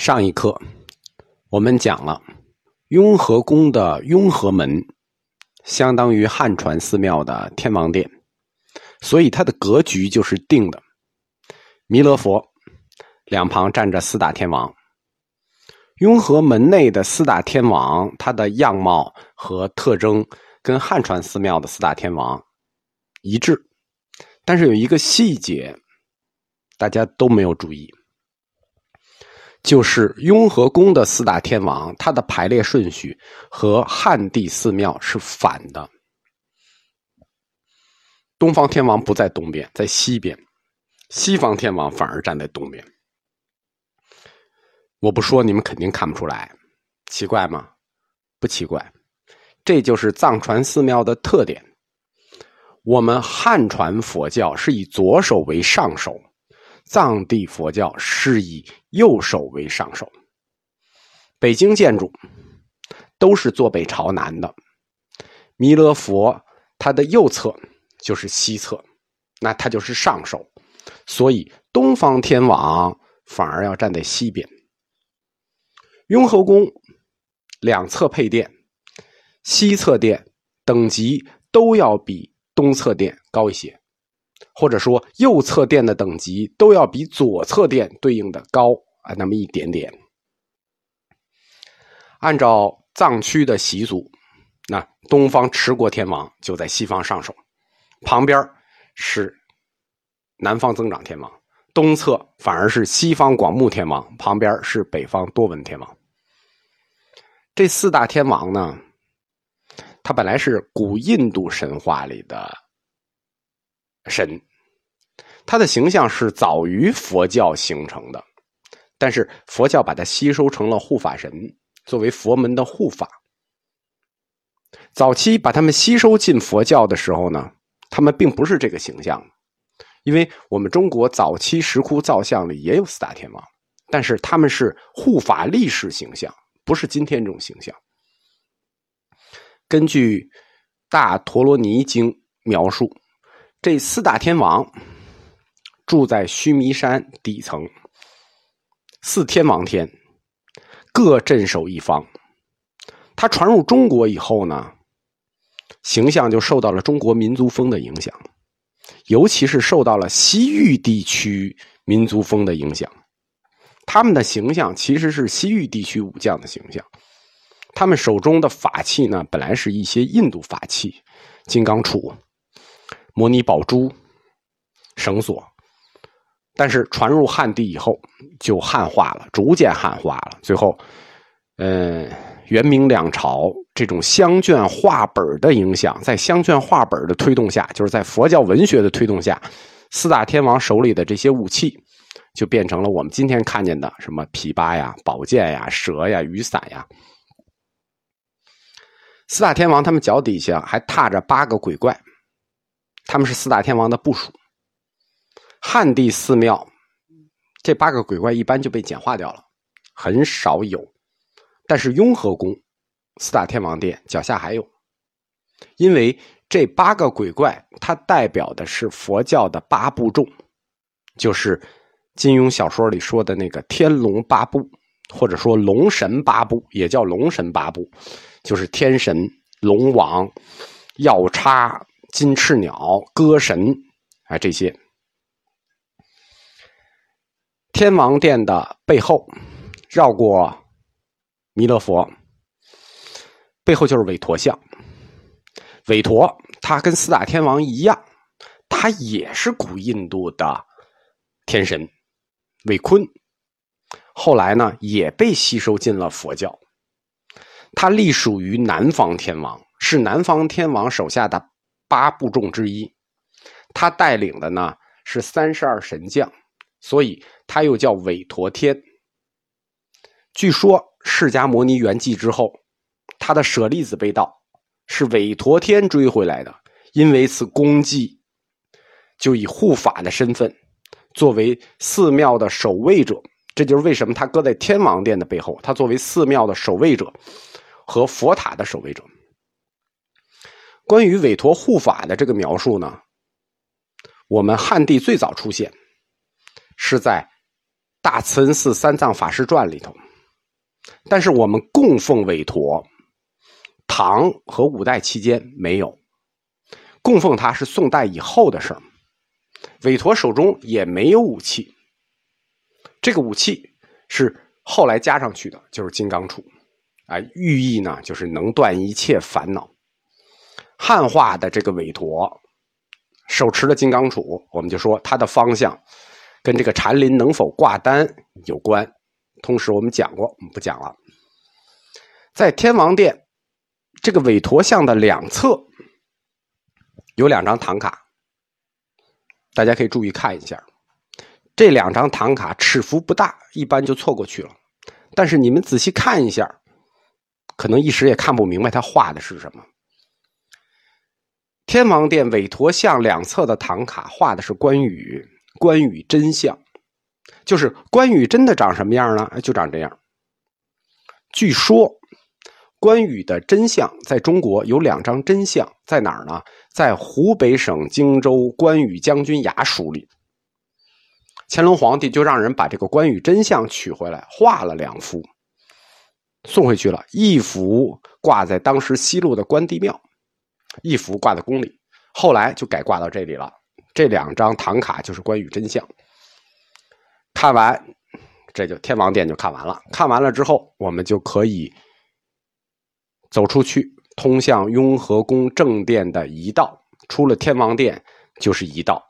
上一课我们讲了雍和宫的雍和门，相当于汉传寺庙的天王殿，所以它的格局就是定的。弥勒佛两旁站着四大天王，雍和门内的四大天王，它的样貌和特征跟汉传寺庙的四大天王一致，但是有一个细节，大家都没有注意。就是雍和宫的四大天王，它的排列顺序和汉地寺庙是反的。东方天王不在东边，在西边；西方天王反而站在东边。我不说，你们肯定看不出来，奇怪吗？不奇怪，这就是藏传寺庙的特点。我们汉传佛教是以左手为上手。藏地佛教是以右手为上手，北京建筑都是坐北朝南的。弥勒佛他的右侧就是西侧，那他就是上手，所以东方天王反而要站在西边。雍和宫两侧配殿，西侧殿等级都要比东侧殿高一些。或者说，右侧殿的等级都要比左侧殿对应的高啊，那么一点点。按照藏区的习俗，那东方持国天王就在西方上首，旁边是南方增长天王，东侧反而是西方广目天王，旁边是北方多闻天王。这四大天王呢，它本来是古印度神话里的。神，他的形象是早于佛教形成的，但是佛教把它吸收成了护法神，作为佛门的护法。早期把他们吸收进佛教的时候呢，他们并不是这个形象，因为我们中国早期石窟造像里也有四大天王，但是他们是护法力士形象，不是今天这种形象。根据《大陀罗尼经》描述。这四大天王住在须弥山底层，四天王天各镇守一方。他传入中国以后呢，形象就受到了中国民族风的影响，尤其是受到了西域地区民族风的影响。他们的形象其实是西域地区武将的形象，他们手中的法器呢，本来是一些印度法器，金刚杵。摩尼宝珠、绳索，但是传入汉地以后就汉化了，逐渐汉化了。最后，呃，元明两朝这种香卷画本的影响，在香卷画本的推动下，就是在佛教文学的推动下，四大天王手里的这些武器就变成了我们今天看见的什么琵琶呀、宝剑呀、蛇呀、雨伞呀。四大天王他们脚底下还踏着八个鬼怪。他们是四大天王的部属。汉地寺庙这八个鬼怪一般就被简化掉了，很少有。但是雍和宫四大天王殿脚下还有，因为这八个鬼怪它代表的是佛教的八部众，就是金庸小说里说的那个天龙八部，或者说龙神八部，也叫龙神八部，就是天神、龙王、药叉。金翅鸟、歌神啊，这些天王殿的背后，绕过弥勒佛，背后就是韦陀像。韦陀他跟四大天王一样，他也是古印度的天神韦坤。后来呢，也被吸收进了佛教。他隶属于南方天王，是南方天王手下的。八部众之一，他带领的呢是三十二神将，所以他又叫韦陀天。据说释迦牟尼圆寂之后，他的舍利子被盗，是韦陀天追回来的。因为此功绩，就以护法的身份，作为寺庙的守卫者。这就是为什么他搁在天王殿的背后，他作为寺庙的守卫者和佛塔的守卫者。关于韦陀护法的这个描述呢，我们汉地最早出现是在大慈恩寺三藏法师传里头。但是我们供奉韦陀，唐和五代期间没有供奉他，是宋代以后的事儿。韦陀手中也没有武器，这个武器是后来加上去的，就是金刚杵，啊，寓意呢就是能断一切烦恼。汉化的这个韦陀手持的金刚杵，我们就说它的方向跟这个禅林能否挂单有关。同时，我们讲过，我们不讲了。在天王殿这个韦陀像的两侧有两张唐卡，大家可以注意看一下。这两张唐卡尺幅不大，一般就错过去了。但是你们仔细看一下，可能一时也看不明白他画的是什么。天王殿韦陀像两侧的唐卡画的是关羽，关羽真相。就是关羽真的长什么样呢？就长这样。据说关羽的真相在中国有两张真相，在哪儿呢？在湖北省荆州关羽将军衙署里。乾隆皇帝就让人把这个关羽真相取回来，画了两幅，送回去了。一幅挂在当时西路的关帝庙，一幅挂在宫里。后来就改挂到这里了。这两张唐卡就是关羽真相。看完，这就天王殿就看完了。看完了之后，我们就可以走出去，通向雍和宫正殿的一道。出了天王殿，就是一道。